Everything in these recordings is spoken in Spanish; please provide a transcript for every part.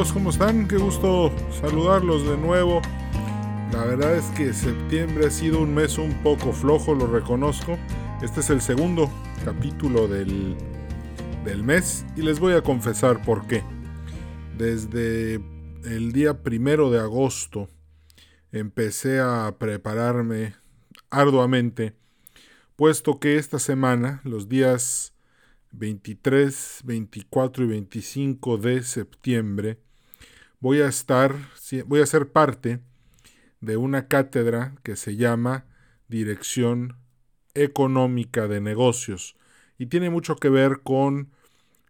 ¿Cómo están? Qué gusto saludarlos de nuevo. La verdad es que septiembre ha sido un mes un poco flojo, lo reconozco. Este es el segundo capítulo del, del mes y les voy a confesar por qué. Desde el día primero de agosto empecé a prepararme arduamente, puesto que esta semana, los días 23, 24 y 25 de septiembre, voy a estar, voy a ser parte de una cátedra que se llama Dirección Económica de Negocios. Y tiene mucho que ver con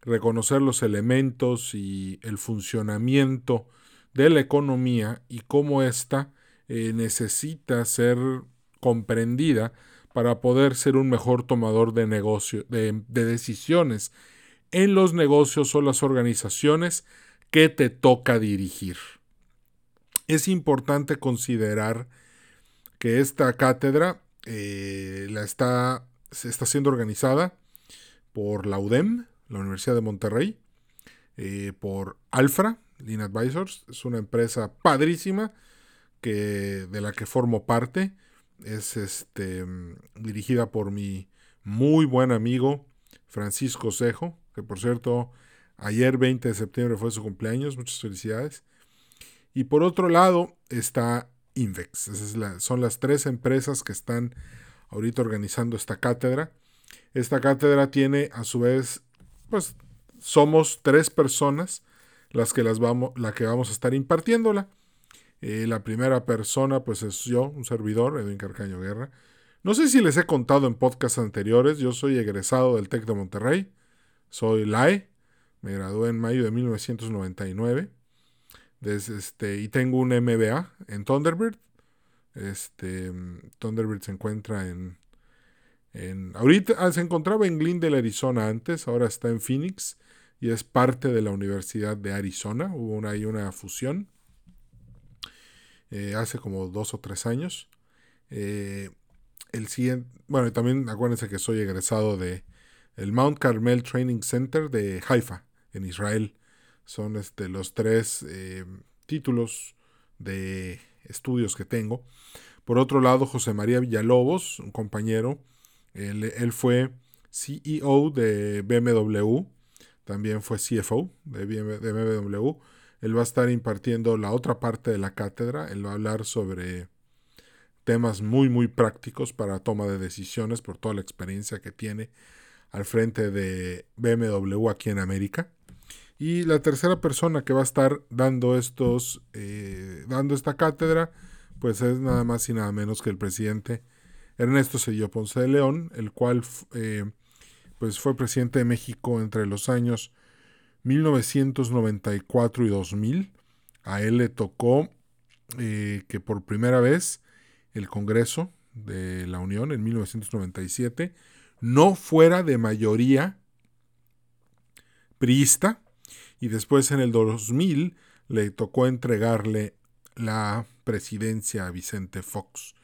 reconocer los elementos y el funcionamiento de la economía y cómo ésta eh, necesita ser comprendida para poder ser un mejor tomador de, de, decisiones en los negocios o las organizaciones que te toca dirigir. Es importante considerar que esta cátedra eh, la está, está siendo organizada por la UDEM, la Universidad de Monterrey, eh, por Alfra, Lean Advisors, es una empresa padrísima que, de la que formo parte es este, dirigida por mi muy buen amigo Francisco Cejo, que por cierto, ayer 20 de septiembre fue su cumpleaños, muchas felicidades. Y por otro lado está Invex, son las tres empresas que están ahorita organizando esta cátedra. Esta cátedra tiene a su vez, pues somos tres personas las que, las vamos, la que vamos a estar impartiéndola. Eh, la primera persona, pues es yo, un servidor, Edwin Carcaño Guerra. No sé si les he contado en podcasts anteriores, yo soy egresado del TEC de Monterrey, soy LAE, me gradué en mayo de 1999 este, y tengo un MBA en Thunderbird. Este, Thunderbird se encuentra en, en ahorita ah, se encontraba en Glendale, Arizona antes, ahora está en Phoenix y es parte de la Universidad de Arizona. Hubo una, ahí una fusión. Eh, hace como dos o tres años. Eh, el siguiente, bueno, también acuérdense que soy egresado de el Mount Carmel Training Center de Haifa, en Israel. Son este, los tres eh, títulos de estudios que tengo. Por otro lado, José María Villalobos, un compañero, él, él fue CEO de BMW, también fue CFO de BMW él va a estar impartiendo la otra parte de la cátedra. Él va a hablar sobre temas muy, muy prácticos para toma de decisiones por toda la experiencia que tiene al frente de BMW aquí en América. Y la tercera persona que va a estar dando estos, eh, dando esta cátedra, pues es nada más y nada menos que el presidente Ernesto Cedillo Ponce de León, el cual eh, pues fue presidente de México entre los años 1994 y 2000. A él le tocó eh, que por primera vez el Congreso de la Unión en 1997 no fuera de mayoría priista y después en el 2000 le tocó entregarle la presidencia a Vicente Fox.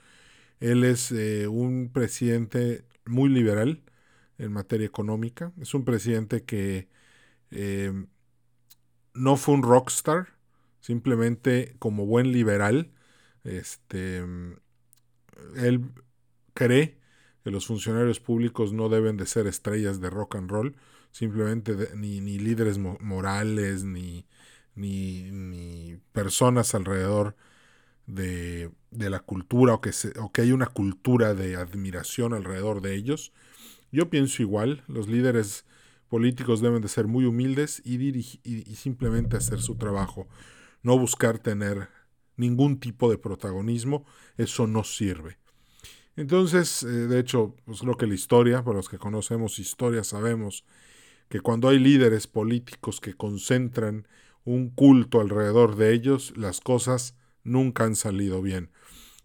Él es eh, un presidente muy liberal en materia económica, es un presidente que eh, no fue un rockstar, simplemente como buen liberal, este, él cree que los funcionarios públicos no deben de ser estrellas de rock and roll, simplemente ni, ni, líderes morales, ni, ni, personas alrededor de, de la cultura o que, o que hay una cultura de admiración alrededor de ellos. Yo pienso igual, los líderes políticos deben de ser muy humildes y, y, simplemente hacer su trabajo, no buscar tener ningún tipo de protagonismo, eso no sirve. Entonces, eh, de hecho, pues creo que la historia, para los que conocemos historia, sabemos que cuando hay líderes políticos que concentran un culto alrededor de ellos, las cosas nunca han salido bien.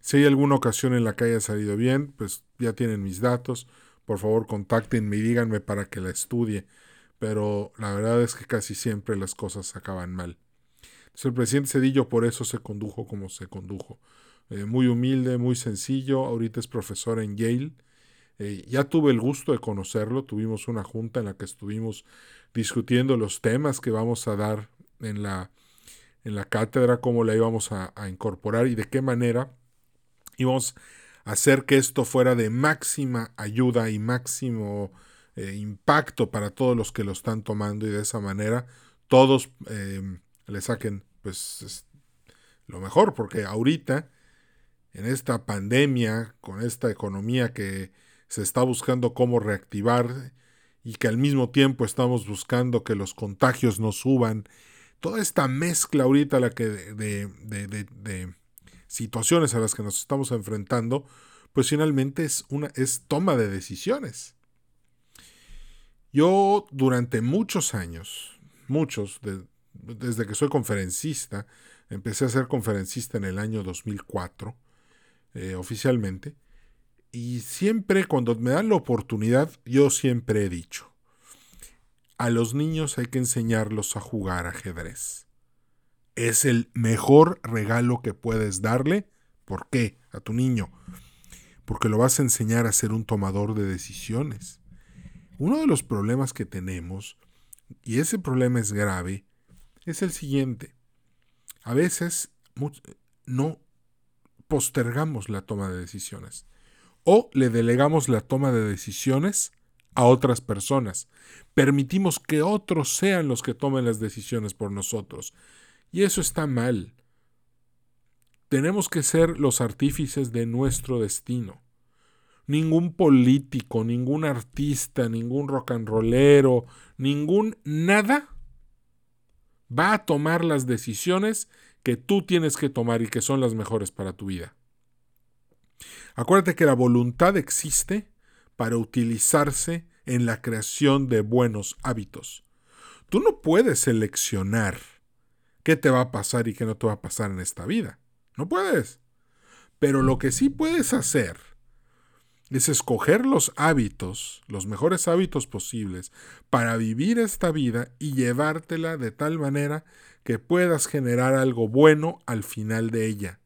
Si hay alguna ocasión en la que haya salido bien, pues ya tienen mis datos, por favor contáctenme y díganme para que la estudie, pero la verdad es que casi siempre las cosas acaban mal. el presidente Cedillo por eso se condujo como se condujo. Eh, muy humilde, muy sencillo, ahorita es profesor en Yale. Eh, ya tuve el gusto de conocerlo, tuvimos una junta en la que estuvimos discutiendo los temas que vamos a dar en la en la cátedra cómo la íbamos a, incorporar y de qué manera íbamos a hacer que esto fuera de máxima ayuda y máximo eh, impacto para todos los que lo están tomando y de esa manera todos em, le saquen pues lo mejor, porque ahorita en esta pandemia, con esta economía que se está buscando cómo reactivar y que al mismo tiempo estamos buscando que los contagios no suban toda esta mezcla ahorita la que de, de, situaciones a las que nos estamos enfrentando, pues finalmente es una es toma de decisiones. Yo durante muchos años, muchos, desde que soy conferencista, empecé a ser conferencista en el año 2004, eh, oficialmente, y siempre cuando me dan la oportunidad, yo siempre he dicho, a los niños hay que enseñarlos a jugar ajedrez. Es el mejor regalo que puedes darle. ¿Por qué? A tu niño. Porque lo vas a enseñar a ser un tomador de decisiones. Uno de los problemas que tenemos, y ese problema es grave, es el siguiente. A veces no postergamos la toma de decisiones o le delegamos la toma de decisiones a otras personas. Permitimos que otros sean los que tomen las decisiones por nosotros. Y eso está mal. Tenemos que ser los artífices de nuestro destino. Ningún político, ningún artista, ningún rock and rollero, ningún nada va a tomar las decisiones que tú tienes que tomar y que son las mejores para tu vida. Acuérdate que la voluntad existe para utilizarse en la creación de buenos hábitos. Tú no puedes seleccionar qué te va a pasar y qué no te va a pasar en esta vida. No puedes. Pero lo que sí puedes hacer es escoger los hábitos, los mejores hábitos posibles, para vivir esta vida y llevártela de tal manera que puedas generar algo bueno al final de ella.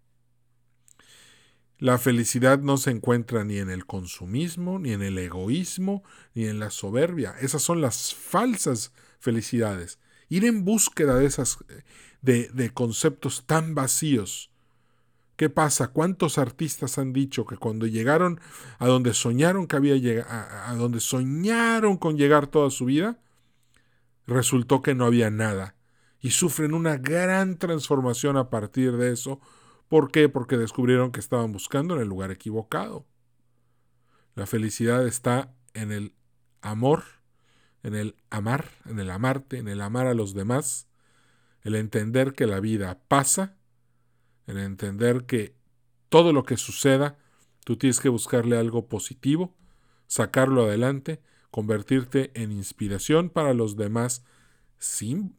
La felicidad no se encuentra ni en el consumismo, ni en el egoísmo, ni en la soberbia. Esas son las falsas felicidades. Ir en búsqueda de esas de, de conceptos tan vacíos. ¿Qué pasa? ¿Cuántos artistas han dicho que cuando llegaron a donde soñaron que había a, a donde soñaron con llegar toda su vida, resultó que no había nada y sufren una gran transformación a partir de eso ¿Por qué? Porque descubrieron que estaban buscando en el lugar equivocado. La felicidad está en el amor, en el amar, en el amarte, en el amar a los demás, el entender que la vida pasa, el entender que todo lo que suceda, tú tienes que buscarle algo positivo, sacarlo adelante, convertirte en inspiración para los demás sin,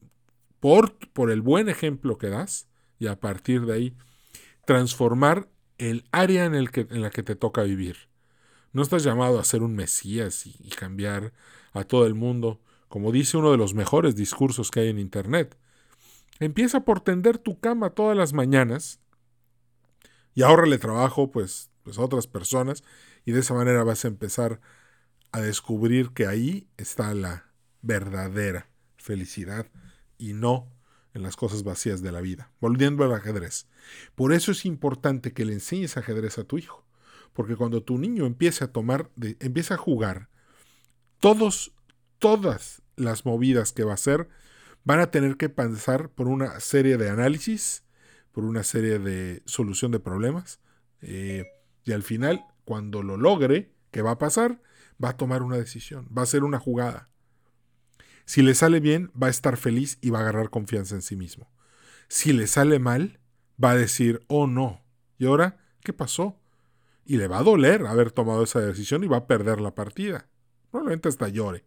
por, por el buen ejemplo que das y a partir de ahí transformar el área en, el que, en la que te toca vivir. No estás llamado a ser un mesías y, cambiar a todo el mundo, como dice uno de los mejores discursos que hay en Internet. Empieza por tender tu cama todas las mañanas y ahórrale trabajo pues, pues a otras personas y de esa manera vas a empezar a descubrir que ahí está la verdadera felicidad y no en las cosas vacías de la vida. Volviendo al ajedrez. Por eso es importante que le enseñes ajedrez a tu hijo. Porque cuando tu niño empiece a tomar, empieza a jugar, todos, todas las movidas que va a hacer van a tener que pasar por una serie de análisis, por una serie de solución de problemas. Eh, y al final, cuando lo logre, ¿qué va a pasar? Va a tomar una decisión, va a ser una jugada. Si le sale bien, va a estar feliz y va a agarrar confianza en sí mismo. Si le sale mal, va a decir, oh no, ¿y ahora qué pasó? Y le va a doler haber tomado esa decisión y va a perder la partida. Probablemente hasta llore.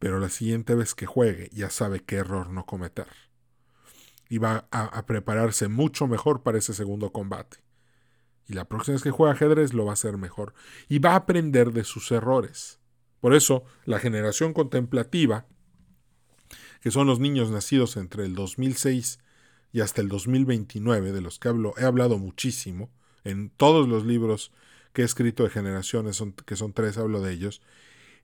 Pero la siguiente vez que juegue ya sabe qué error no cometer. Y va a, a prepararse mucho mejor para ese segundo combate. Y la próxima vez que juegue ajedrez lo va a hacer mejor. Y va a aprender de sus errores. Por eso, la generación contemplativa, que son los niños nacidos entre el 2006 y hasta el 2029, de los que hablo, he hablado muchísimo, en todos los libros que he escrito de generaciones, que son tres, hablo de ellos,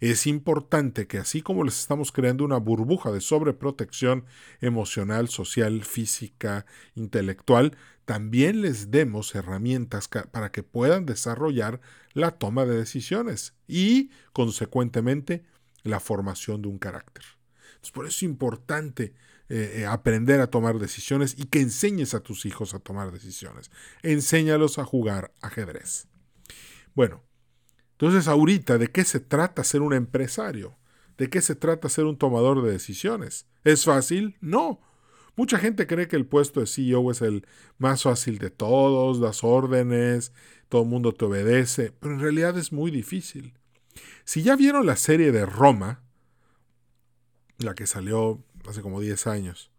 es importante que así como les estamos creando una burbuja de sobreprotección emocional, social, física, intelectual, también les demos herramientas para que puedan desarrollar la toma de decisiones y, consecuentemente, la formación de un carácter. por eso es importante eh, eh, aprender a tomar decisiones y que enseñes a tus hijos a tomar decisiones. Enséñalos a jugar ajedrez. Bueno, entonces ahorita, ¿de qué se trata ser un empresario? ¿De qué se trata ser un tomador de decisiones? ¿Es fácil? No. Mucha gente cree que el puesto de CEO es el más fácil de todos, das órdenes, todo el mundo te obedece, pero en realidad es muy difícil. Si ya vieron la serie de Roma, la que salió hace como 10 años,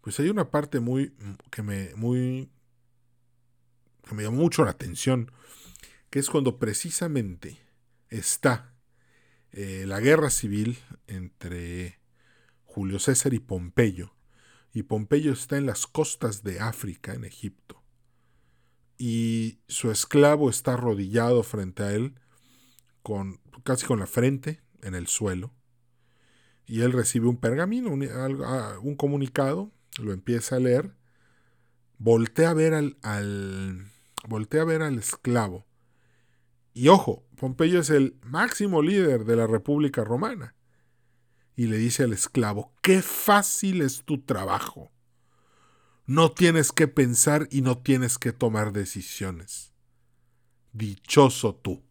pues hay una parte muy que me muy que me llamó mucho la atención que es cuando precisamente está eh, la guerra civil entre Julio César y Pompeyo. Y Pompeyo está en las costas de África, en Egipto. Y su esclavo está arrodillado frente a él, con, casi con la frente en el suelo. Y él recibe un pergamino, un, ah, un comunicado, lo empieza a leer, voltea a ver al, al, voltea a ver al esclavo y ojo, Pompeyo es el máximo líder de la República Romana. Y le dice al esclavo, qué fácil es tu trabajo. No tienes que pensar y no tienes que tomar decisiones. Dichoso tú.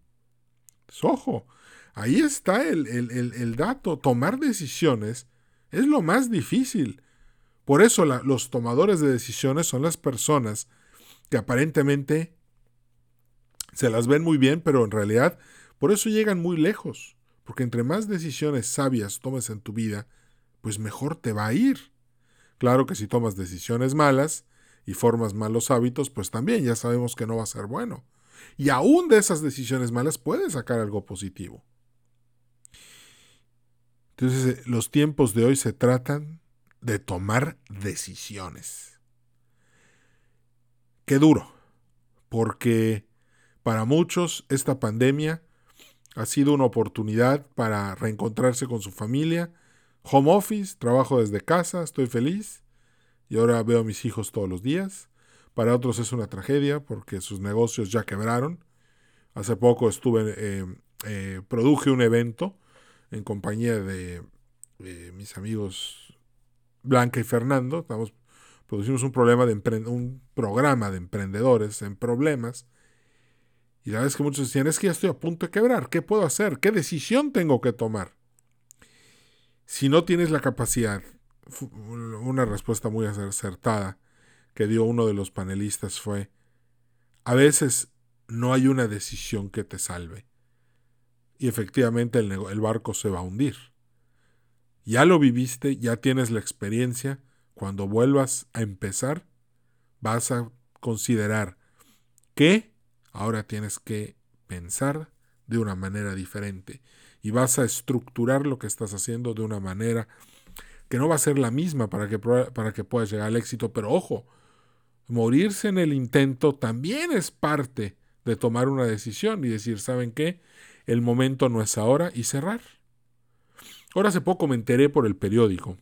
Pues, ojo, ahí está el, el, dato. Tomar decisiones es lo más difícil. Por eso los tomadores de decisiones son las personas que aparentemente se las ven muy bien, pero en realidad por eso llegan muy lejos. Porque entre más decisiones sabias tomes en tu vida, pues mejor te va a ir. Claro que si tomas decisiones malas y formas malos hábitos, pues también ya sabemos que no va a ser bueno. Y aún de esas decisiones malas puedes sacar algo positivo. Entonces, eh, los tiempos de hoy se tratan de tomar decisiones. Qué duro, porque para muchos, esta pandemia ha sido una oportunidad para reencontrarse con su familia. Home office, trabajo desde casa, estoy feliz y ahora veo a mis hijos todos los días. Para otros es una tragedia porque sus negocios ya quebraron. Hace poco estuve, eh, eh, produje un evento en compañía de mis amigos Blanca y Fernando. Estamos, producimos un, problema de un programa de emprendedores en problemas y la es que muchos decían, es que ya estoy a punto de quebrar, ¿qué puedo hacer? ¿Qué decisión tengo que tomar? Si no tienes la capacidad, una respuesta muy acertada que dio uno de los panelistas fue, a veces no hay una decisión que te salve. Y efectivamente el, el barco se va a hundir. Ya lo viviste, ya tienes la experiencia. Cuando vuelvas a empezar, vas a considerar que Ahora tienes que pensar de una manera diferente y vas a estructurar lo que estás haciendo de una manera que no va a ser la misma para que, para que puedas llegar al éxito. Pero ojo, morirse en el intento también es parte de tomar una decisión y decir, ¿saben qué? El momento no es ahora y cerrar. Ahora hace poco me enteré por el periódico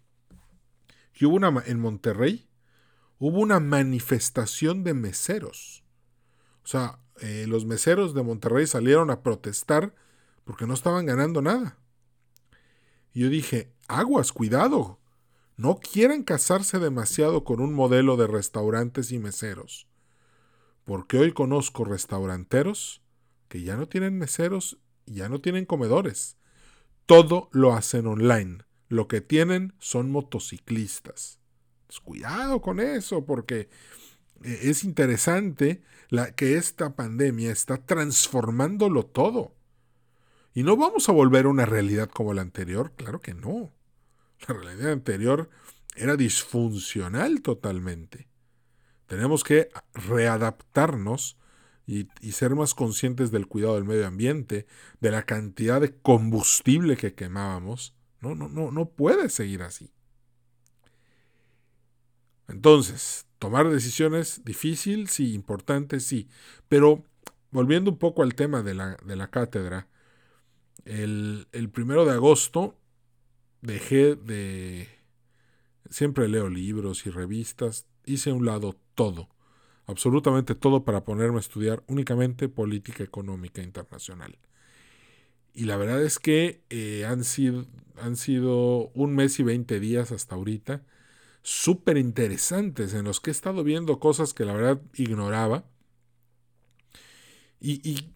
que hubo una en Monterrey, hubo una manifestación de meseros. O sea, eh, los meseros de Monterrey salieron a protestar porque no estaban ganando nada. Yo dije, aguas, cuidado, no quieran casarse demasiado con un modelo de restaurantes y meseros, porque hoy conozco restauranteros que ya no tienen meseros ya no tienen comedores. Todo lo hacen online. Lo que tienen son motociclistas. Pues cuidado con eso, porque es interesante la, que esta pandemia está transformándolo todo. ¿Y no vamos a volver a una realidad como la anterior? Claro que no. La realidad anterior era disfuncional totalmente. Tenemos que readaptarnos y, y, ser más conscientes del cuidado del medio ambiente, de la cantidad de combustible que quemábamos. No, no, no, no puede seguir así. Entonces, tomar decisiones difícil, sí, importante, sí. Pero volviendo un poco al tema de la, de la cátedra, El, el primero de agosto dejé de... Siempre leo libros y revistas. Hice a un lado todo, absolutamente todo para ponerme a estudiar únicamente política económica internacional. Y la verdad es que eh, han, sido, han sido un mes y 20 días hasta ahorita súper interesantes en los que he estado viendo cosas que la verdad ignoraba. Y,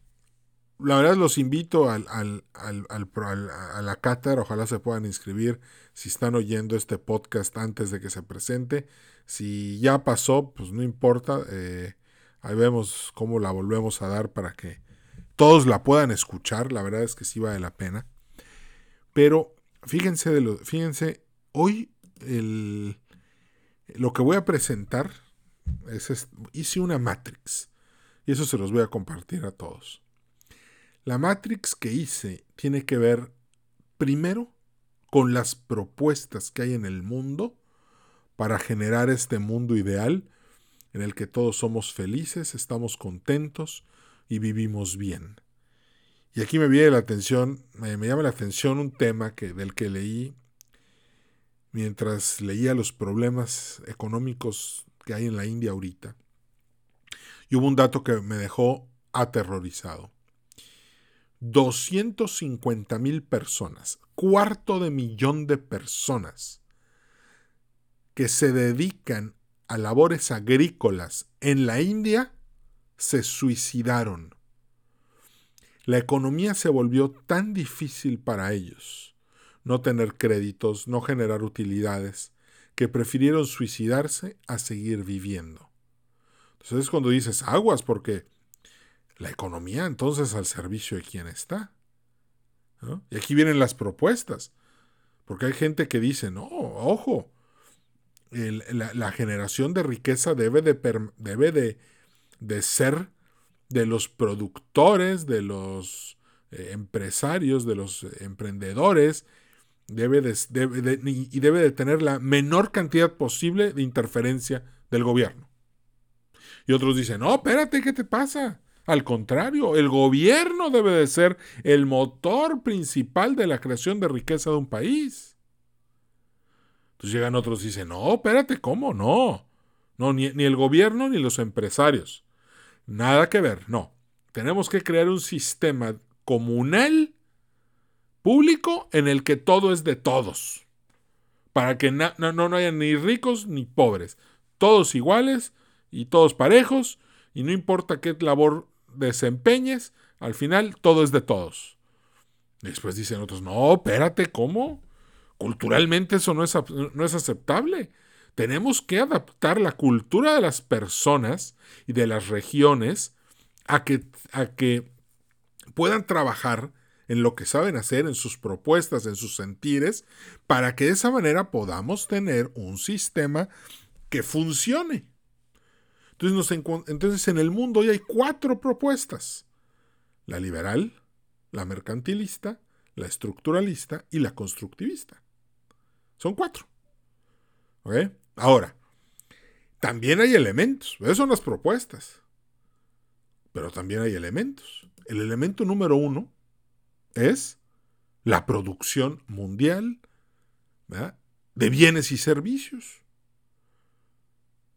la verdad los invito al, al, al, a la cátedra, ojalá se puedan inscribir si están oyendo este podcast antes de que se presente. Si ya pasó, pues no importa, eh, ahí vemos cómo la volvemos a dar para que todos la puedan escuchar, la verdad es que sí vale la pena. Pero fíjense, de lo, fíjense, hoy el, lo que voy a presentar es, hice una matrix y eso se los voy a compartir a todos. La matrix que hice tiene que ver primero con las propuestas que hay en el mundo para generar este mundo ideal en el que todos somos felices, estamos contentos y vivimos bien. Y aquí me viene la atención, me, llama la atención un tema que, del que leí mientras leía los problemas económicos que hay en la India ahorita. Y hubo un dato que me dejó aterrorizado. 250 mil personas, cuarto de millón de personas que se dedican a labores agrícolas en la India se suicidaron. La economía se volvió tan difícil para ellos, no tener créditos, no generar utilidades, que prefirieron suicidarse a seguir viviendo. Entonces es cuando dices aguas, porque la economía entonces al servicio de quién está. Y aquí vienen las propuestas, porque hay gente que dice, no, ojo, la, generación de riqueza debe de, debe de de ser de los productores, de los eh, empresarios, de los emprendedores, debe y debe de tener la menor cantidad posible de interferencia del gobierno. Y otros dicen, no, espérate, ¿qué te pasa? Al contrario, el gobierno debe de ser el motor principal de la creación de riqueza de un país. Entonces llegan otros y dicen, no, espérate, ¿cómo? No. No, ni, ni el gobierno ni los empresarios. Nada que ver, no. Tenemos que crear un sistema comunal, público, en el que todo es de todos. Para que no, no, haya ni ricos ni pobres. Todos iguales y todos parejos. Y no importa qué labor desempeñes, al final todo es de todos. Después dicen otros, no, espérate, ¿cómo? Culturalmente eso no es, no es aceptable. Tenemos que adaptar la cultura de las personas y de las regiones a que, a que puedan trabajar en lo que saben hacer, en sus propuestas, en sus sentires, para que de esa manera podamos tener un sistema que funcione. Entonces, entonces en el mundo hoy hay cuatro propuestas. La liberal, la mercantilista, la estructuralista y la constructivista. Son cuatro. Ahora, también hay elementos, esas son las propuestas, pero también hay elementos. El elemento número uno es la producción mundial de bienes y servicios.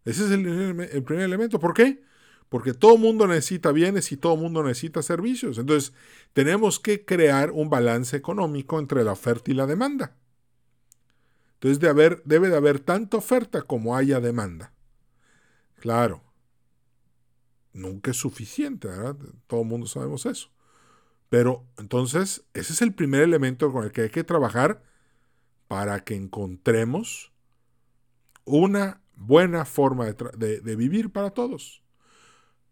Ese es el, primer elemento. ¿Por qué? Porque todo mundo necesita bienes y todo mundo necesita servicios. Entonces, tenemos que crear un balance económico entre la oferta y la demanda. Entonces de haber, debe de haber tanta oferta como haya demanda. Claro, nunca es suficiente, ¿verdad? Todo el mundo sabemos eso. Pero entonces, ese es el primer elemento con el que hay que trabajar para que encontremos una buena forma de, vivir para todos.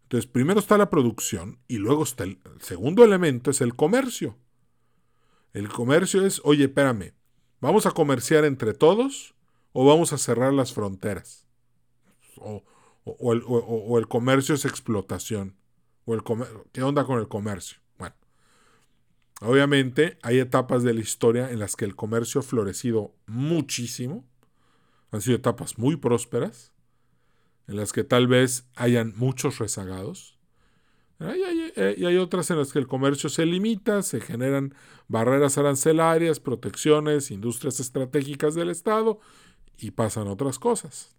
Entonces, primero está la producción y luego está el segundo elemento, es el comercio. El comercio es, oye, espérame, ¿Vamos a comerciar entre todos o vamos a cerrar las fronteras? O, el, comercio es explotación. O el ¿Qué onda con el comercio? Obviamente hay etapas de la historia en las que el comercio ha florecido muchísimo. Han sido etapas muy prósperas, en las que tal vez hayan muchos rezagados. Eh, y hay, otras en las que el comercio se limita, se generan barreras arancelarias, protecciones, industrias estratégicas del Estado y pasan otras cosas.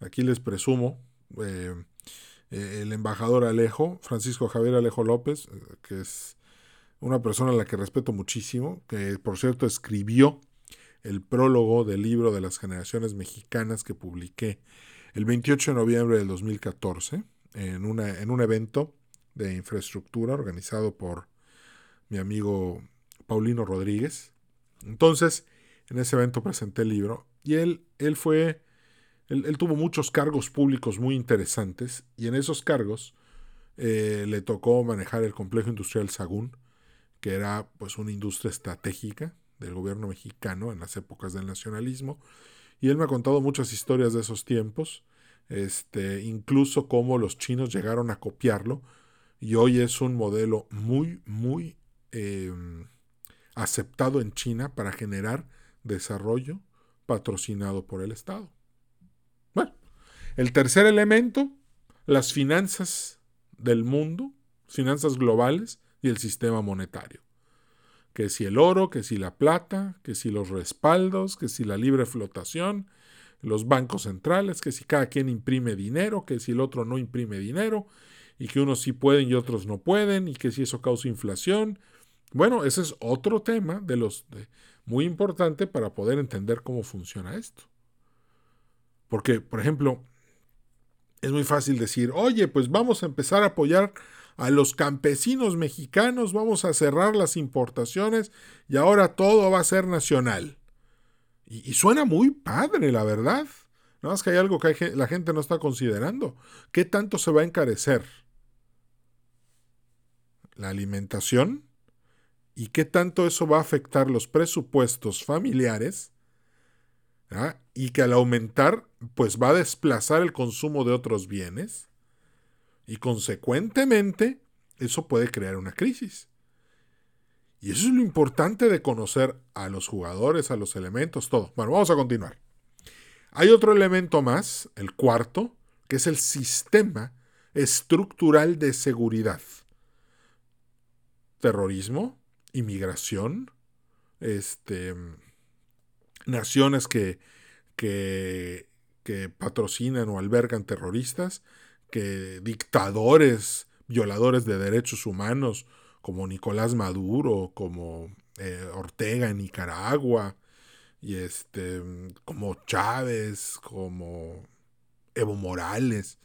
Aquí les presumo, eh, eh, el embajador Alejo, Francisco Javier Alejo López, que es una persona a la que respeto muchísimo, que por cierto escribió el prólogo del libro de las generaciones mexicanas que publiqué el 28 de noviembre del 2014 en, una, en un evento de infraestructura organizado por mi amigo Paulino Rodríguez. Entonces, en ese evento presenté el libro y él, él fue, él, tuvo muchos cargos públicos muy interesantes y en esos cargos eh, le tocó manejar el complejo industrial Sagún, que era pues una industria estratégica del gobierno mexicano en las épocas del nacionalismo. Y él me ha contado muchas historias de esos tiempos este, incluso cómo los chinos llegaron a copiarlo y hoy es un modelo muy, muy em, aceptado en China para generar desarrollo patrocinado por el Estado. Bueno, el tercer elemento, las finanzas del mundo, finanzas globales y el sistema monetario. Que si el oro, que si la plata, que si los respaldos, que si la libre flotación, los bancos centrales, que si cada quien imprime dinero, que si el otro no imprime dinero, y que unos sí pueden y otros no pueden, y que si eso causa inflación. Bueno, ese es otro tema de los muy importante para poder entender cómo funciona esto. Porque, por ejemplo, es muy fácil decir, oye, pues vamos a empezar a apoyar a los campesinos mexicanos, vamos a cerrar las importaciones y ahora todo va a ser nacional. Y, suena muy padre, la verdad. Nada más que hay algo que la gente no está considerando. ¿Qué tanto se va a encarecer? La alimentación. ¿Y qué tanto eso va a afectar los presupuestos familiares? ¿Ah? Y que al aumentar, pues va a desplazar el consumo de otros bienes. Y consecuentemente, eso puede crear una crisis. Y eso es lo importante de conocer a los jugadores, a los elementos, todo. Bueno, vamos a continuar. Hay otro elemento más, el cuarto, que es el sistema estructural de seguridad. Terrorismo, inmigración, este, naciones que, que, que patrocinan o albergan terroristas, dictadores, violadores de derechos humanos, como Nicolás Maduro, como eh, Ortega en Nicaragua, y este, como Chávez, como Evo Morales,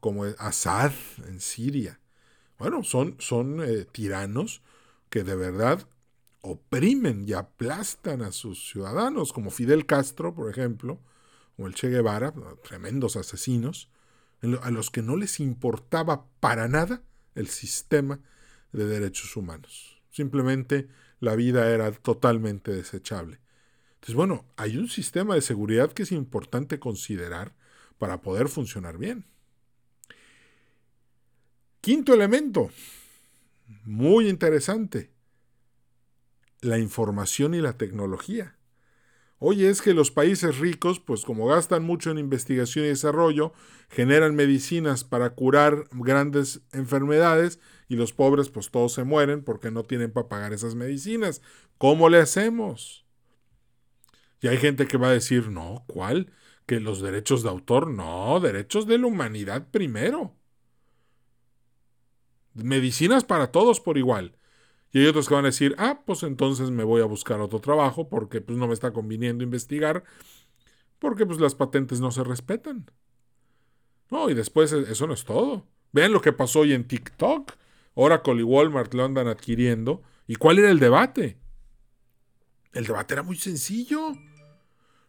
como Assad en Siria. Bueno, son, son eh, tiranos que de verdad oprimen y aplastan a sus ciudadanos, como Fidel Castro, por ejemplo, o el Che Guevara, tremendos asesinos, a los que no les importaba para nada el sistema de derechos humanos. Simplemente la vida era totalmente desechable. Entonces, bueno, hay un sistema de seguridad que es importante considerar para poder funcionar bien. Quinto elemento, muy interesante, la información y la tecnología. Oye, es que los países ricos, pues como gastan mucho en investigación y desarrollo, generan medicinas para curar grandes enfermedades y los pobres pues todos se mueren porque no tienen para pagar esas medicinas. ¿Cómo le hacemos? Y hay gente que va a decir, no, ¿cuál? Que los derechos de autor, no, derechos de la humanidad primero. Medicinas para todos por igual. Y hay otros que van a decir, ah, pues entonces me voy a buscar otro trabajo porque pues no me está conviniendo investigar, porque pues las patentes no se respetan. No, y después e, eso no es todo. Vean lo que pasó hoy en TikTok. Oracle y Walmart lo andan adquiriendo. ¿Y cuál era el debate? El debate era muy sencillo.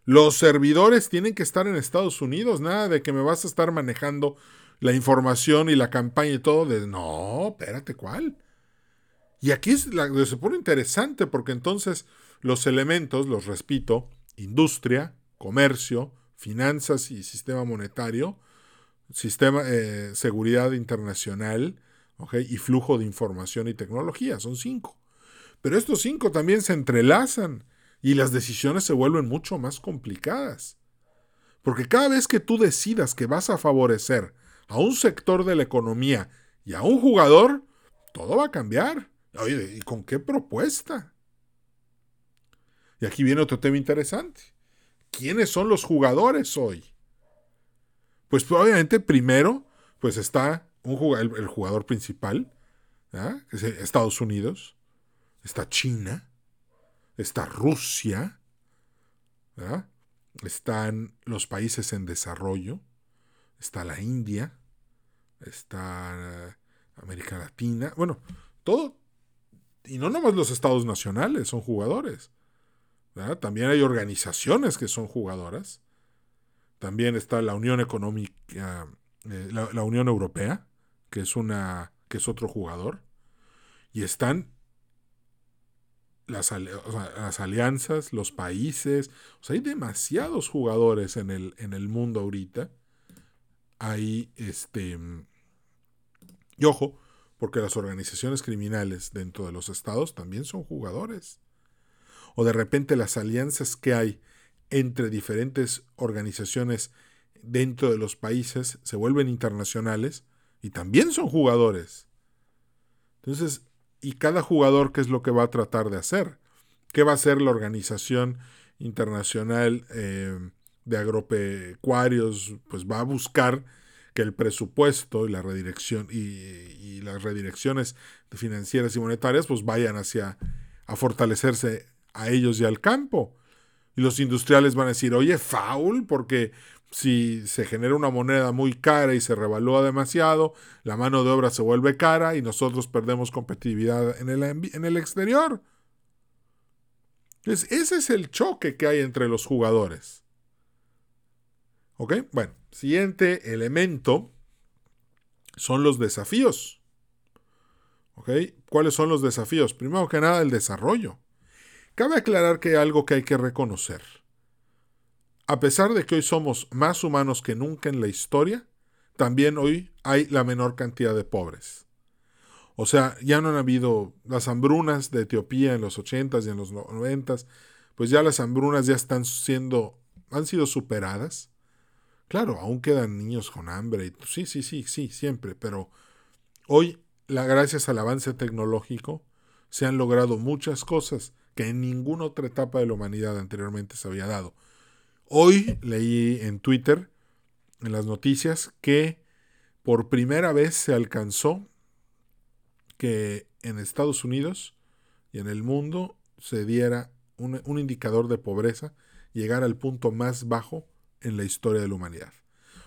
Los servidores tienen que estar en Estados Unidos, nada de que me vas a estar manejando la información y la campaña y todo. De, no, espérate, ¿cuál? Y aquí se pone interesante porque entonces los elementos, los repito, industria, comercio, finanzas y sistema monetario, sistema eh, seguridad internacional, y flujo de información y tecnología. Son cinco. Pero estos cinco también se entrelazan y las decisiones se vuelven mucho más complicadas. Porque cada vez que tú decidas que vas a favorecer a un sector de la economía y a un jugador, todo va a cambiar. ¿Y con qué propuesta? Y aquí viene otro tema interesante. ¿Quiénes son los jugadores hoy? Pues obviamente primero, pues está un el, jugador principal, que es Estados Unidos, está China, está Rusia, están los países en desarrollo, está la India, está América Latina, bueno, todo, y no nomás los estados nacionales son jugadores, también hay organizaciones que son jugadoras, también está la Unión Económica, eh, la, Unión Europea, que es una, que es otro jugador, y están las, las, alianzas, los países. O sea, hay demasiados jugadores en el, en el mundo ahorita. Hay este. Y ojo, porque las organizaciones criminales dentro de los estados también son jugadores. O de repente las alianzas que hay entre diferentes organizaciones dentro de los países se vuelven internacionales y también son jugadores. Entonces, ¿y cada jugador qué es lo que va a tratar de hacer? ¿Qué va a hacer la Organización Internacional eh, de Agropecuarios? Pues va a buscar que el presupuesto y las redirecciones financieras y monetarias pues vayan hacia a fortalecerse a ellos y al campo. Y los industriales van a decir, oye, foul, porque si se genera una moneda muy cara y se revalúa demasiado, la mano de obra se vuelve cara y nosotros perdemos competitividad en el, en el exterior. Entonces, ese es el choque que hay entre los jugadores. ¿Ok? Bueno, siguiente elemento son los desafíos. ¿Ok? ¿Cuáles son los desafíos? Primero que nada, el desarrollo. Cabe aclarar que hay algo que hay que reconocer. A pesar de que hoy somos más humanos que nunca en la historia, también hoy hay la menor cantidad de pobres. O sea, ya no han habido las hambrunas de Etiopía en los 80s y en los 90s, pues ya las hambrunas ya están siendo, han sido superadas. Claro, aún quedan niños con hambre, sí, sí, sí, sí, siempre, pero hoy, la, gracias al avance tecnológico, se han logrado muchas cosas que en ninguna otra etapa de la humanidad anteriormente se había dado. Hoy leí en Twitter, en las noticias, que por primera vez se alcanzó que en Estados Unidos y en el mundo se diera un, indicador de pobreza, llegar al punto más bajo en la historia de la humanidad.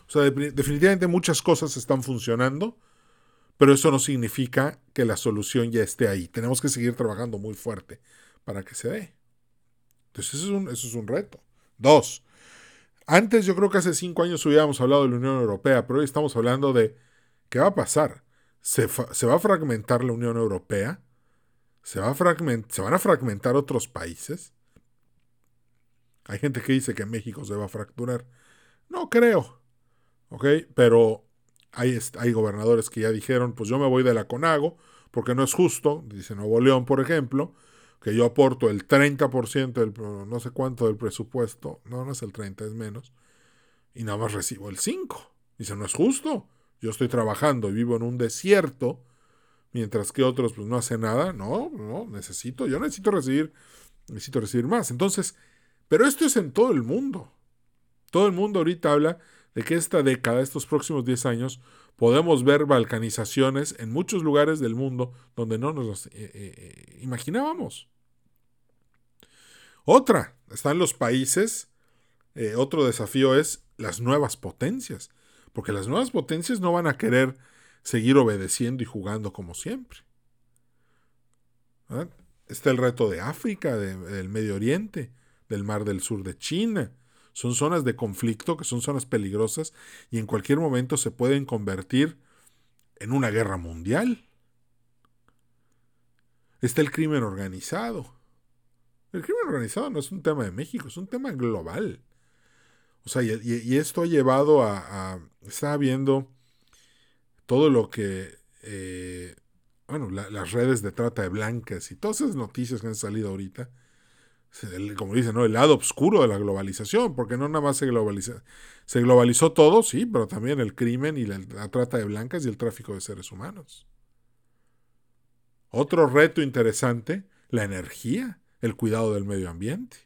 O sea, definitivamente muchas cosas están funcionando, pero eso no significa que la solución ya esté ahí. Tenemos que seguir trabajando muy fuerte para que se dé. Entonces eso es un, eso es un reto. Dos, antes yo creo que hace cinco años hubiéramos hablado de la Unión Europea, pero hoy estamos hablando de qué va a pasar. ¿Se, va a fragmentar la Unión Europea? ¿Se, va a ¿Se van a fragmentar otros países? Hay gente que dice que México se va a fracturar. No creo. ¿Ok? Pero hay, hay gobernadores que ya dijeron, pues yo me voy de la CONAGO, porque no es justo, dice Nuevo León, por ejemplo, que yo aporto el 30% del, no sé cuánto del presupuesto, no, no es el 30, es menos, y nada más recibo el 5. Dice, no es justo. Yo estoy trabajando y vivo en un desierto, mientras que otros pues no hacen nada. No, no, necesito, yo necesito recibir, necesito recibir más. Entonces, pero esto es en todo el mundo. Todo el mundo ahorita habla de que esta década, estos próximos 10 años, podemos ver balcanizaciones en muchos lugares del mundo donde no nos eh, eh, eh, imaginábamos. Otra, están los países. otro desafío es las nuevas potencias, porque las nuevas potencias no van a querer seguir obedeciendo y jugando como siempre. Está el reto de África, del Medio Oriente, del Mar del Sur de China, son zonas de conflicto, que son zonas peligrosas y en cualquier momento se pueden convertir en una guerra mundial. Está el crimen organizado. El crimen organizado no es un tema de México, es un tema global. O sea, y, esto ha llevado a, Estaba viendo todo lo que... Eh, bueno, las redes de trata de blancas y todas esas noticias que han salido ahorita como dicen, ¿no? el lado oscuro de la globalización, porque no nada más se, globaliza, se globalizó todo, sí, pero también el crimen y la, trata de blancas y el tráfico de seres humanos. Otro reto interesante, la energía, el cuidado del medio ambiente.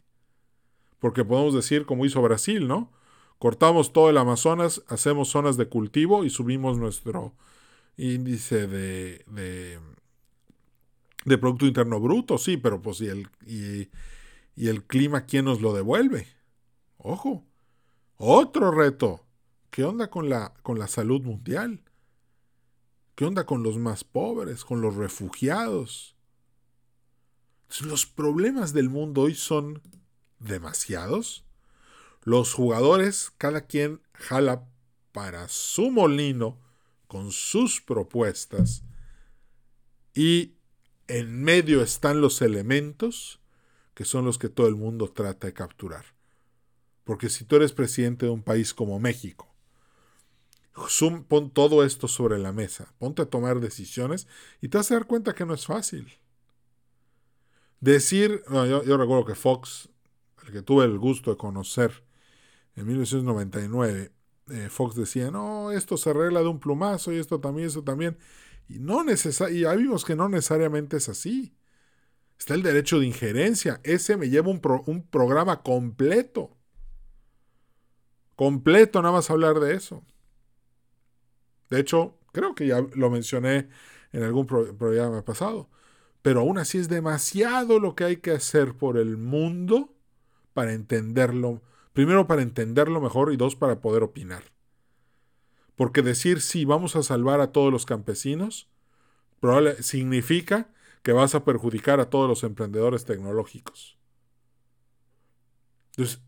Porque podemos decir, como hizo Brasil, ¿no? Cortamos todo el Amazonas, hacemos zonas de cultivo y subimos nuestro índice de, de, Producto Interno Bruto, sí, pero pues y el, y, y el clima, ¿quién nos lo devuelve? Ojo, otro reto. ¿Qué onda con la, con la salud mundial? ¿Qué onda con los más pobres, con los refugiados? Los problemas del mundo hoy son demasiados. Los jugadores, cada quien jala para su molino con sus propuestas y en medio están los elementos que son los que todo el mundo trata de capturar. Porque si tú eres presidente de un país como México, pon todo esto sobre la mesa, ponte a tomar decisiones y te vas a dar cuenta que no es fácil. Decir, yo, recuerdo que Fox, el que tuve el gusto de conocer, en 1999, eh, Fox decía, no, esto se arregla de un plumazo y esto también, esto también. Y, no ya vimos que no necesariamente es así. Está el derecho de injerencia. Ese me lleva un, un programa completo. Completo, nada más hablar de eso. De hecho, creo que ya lo mencioné en algún programa pasado. Pero aún así es demasiado lo que hay que hacer por el mundo para entenderlo Primero para entenderlo mejor y dos para poder opinar. Porque decir sí, vamos a salvar a todos los campesinos, significa que vas a perjudicar a todos los emprendedores tecnológicos. Entonces,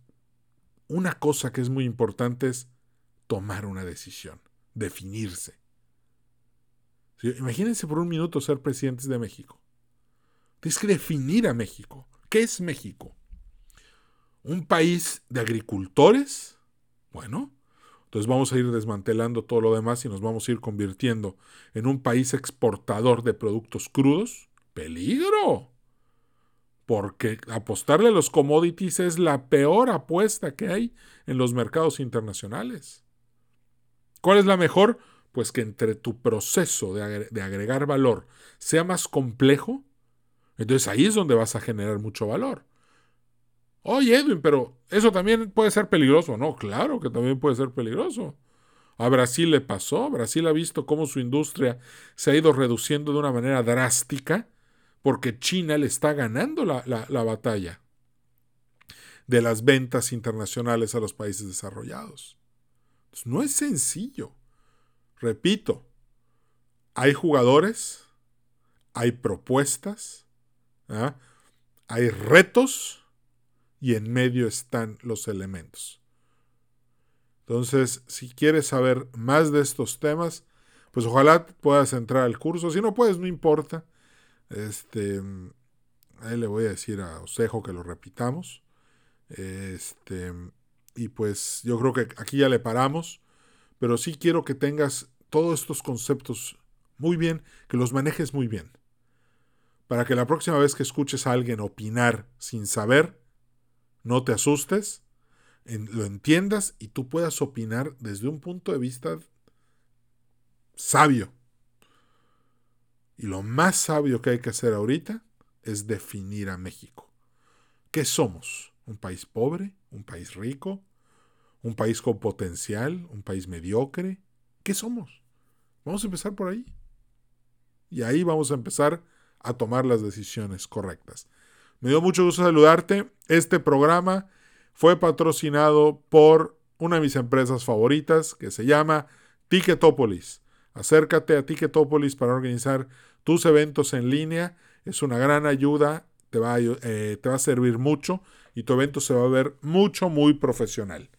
una cosa que es muy importante es tomar una decisión, definirse. Imagínense por un minuto ser presidentes de México. Tienes que definir a México. ¿Qué es México? un país de agricultores, bueno, entonces vamos a ir desmantelando todo lo demás y nos vamos a ir convirtiendo en un país exportador de productos crudos. ¡Peligro! Porque apostarle a los commodities es la peor apuesta que hay en los mercados internacionales. ¿Cuál es la mejor? Pues que entre tu proceso de, agregar valor sea más complejo, entonces ahí es donde vas a generar mucho valor. Oye, Edwin, pero eso también puede ser peligroso. No, claro que también puede ser peligroso. A Brasil le pasó. Brasil ha visto cómo su industria se ha ido reduciendo de una manera drástica porque China le está ganando la, la batalla de las ventas internacionales a los países desarrollados. No es sencillo. Repito, hay jugadores, hay propuestas, ¿ah? hay retos y en medio están los elementos. Entonces, si quieres saber más de estos temas, pues ojalá puedas entrar al curso. Si no puedes, no importa. Este, ahí le voy a decir a Osejo que lo repitamos. Este, y pues yo creo que aquí ya le paramos, pero sí quiero que tengas todos estos conceptos muy bien, que los manejes muy bien. Para que la próxima vez que escuches a alguien opinar sin saber, no te asustes, lo entiendas y tú puedas opinar desde un punto de vista sabio. Y lo más sabio que hay que hacer ahorita es definir a México. ¿Qué somos? ¿Un país pobre? ¿Un país rico? ¿Un país con potencial? ¿Un país mediocre? ¿Qué somos? Vamos a empezar por ahí. Y ahí vamos a empezar a tomar las decisiones correctas. Me dio mucho gusto saludarte. Este programa fue patrocinado por una de mis empresas favoritas que se llama Ticketopolis. Acércate a Ticketopolis para organizar tus eventos en línea. Es una gran ayuda, te va, a, eh, te va a servir mucho y tu evento se va a ver mucho, muy profesional.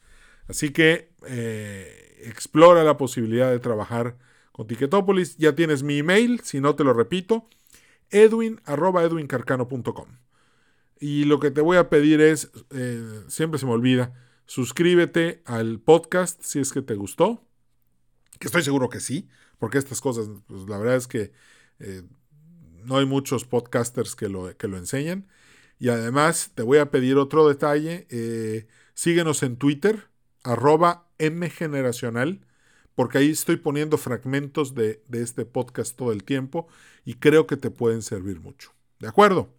Así que eh, explora la posibilidad de trabajar con Ticketopolis. Ya tienes mi email, si no te lo repito, edwin.edwincarcano.com. Y lo que te voy a pedir es, eh, siempre se me olvida, suscríbete al podcast si es que te gustó, que estoy seguro que sí, porque estas cosas, pues la verdad es que eh, no hay muchos podcasters que lo, que lo enseñan. Y además te voy a pedir otro detalle. Eh, síguenos en Twitter, arroba mgeneracional, porque ahí estoy poniendo fragmentos de, de este podcast todo el tiempo y creo que te pueden servir mucho. ¿De acuerdo?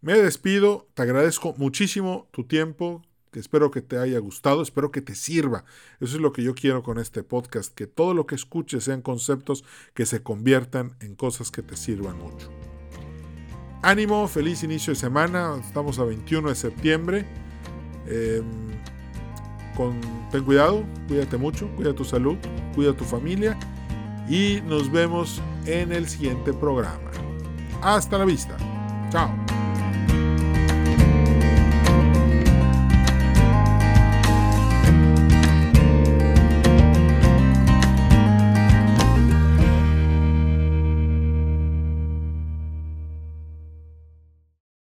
Me despido, te agradezco muchísimo tu tiempo, espero que te haya gustado, espero que te sirva. Eso es lo que yo quiero con este podcast, que todo lo que escuches sean conceptos que se conviertan en cosas que te sirvan mucho. Ánimo, feliz inicio de semana, estamos a 21 de septiembre. Em, con, ten cuidado, cuídate mucho, cuida tu salud, cuida tu familia y nos vemos en el siguiente programa. Hasta la vista. Chao.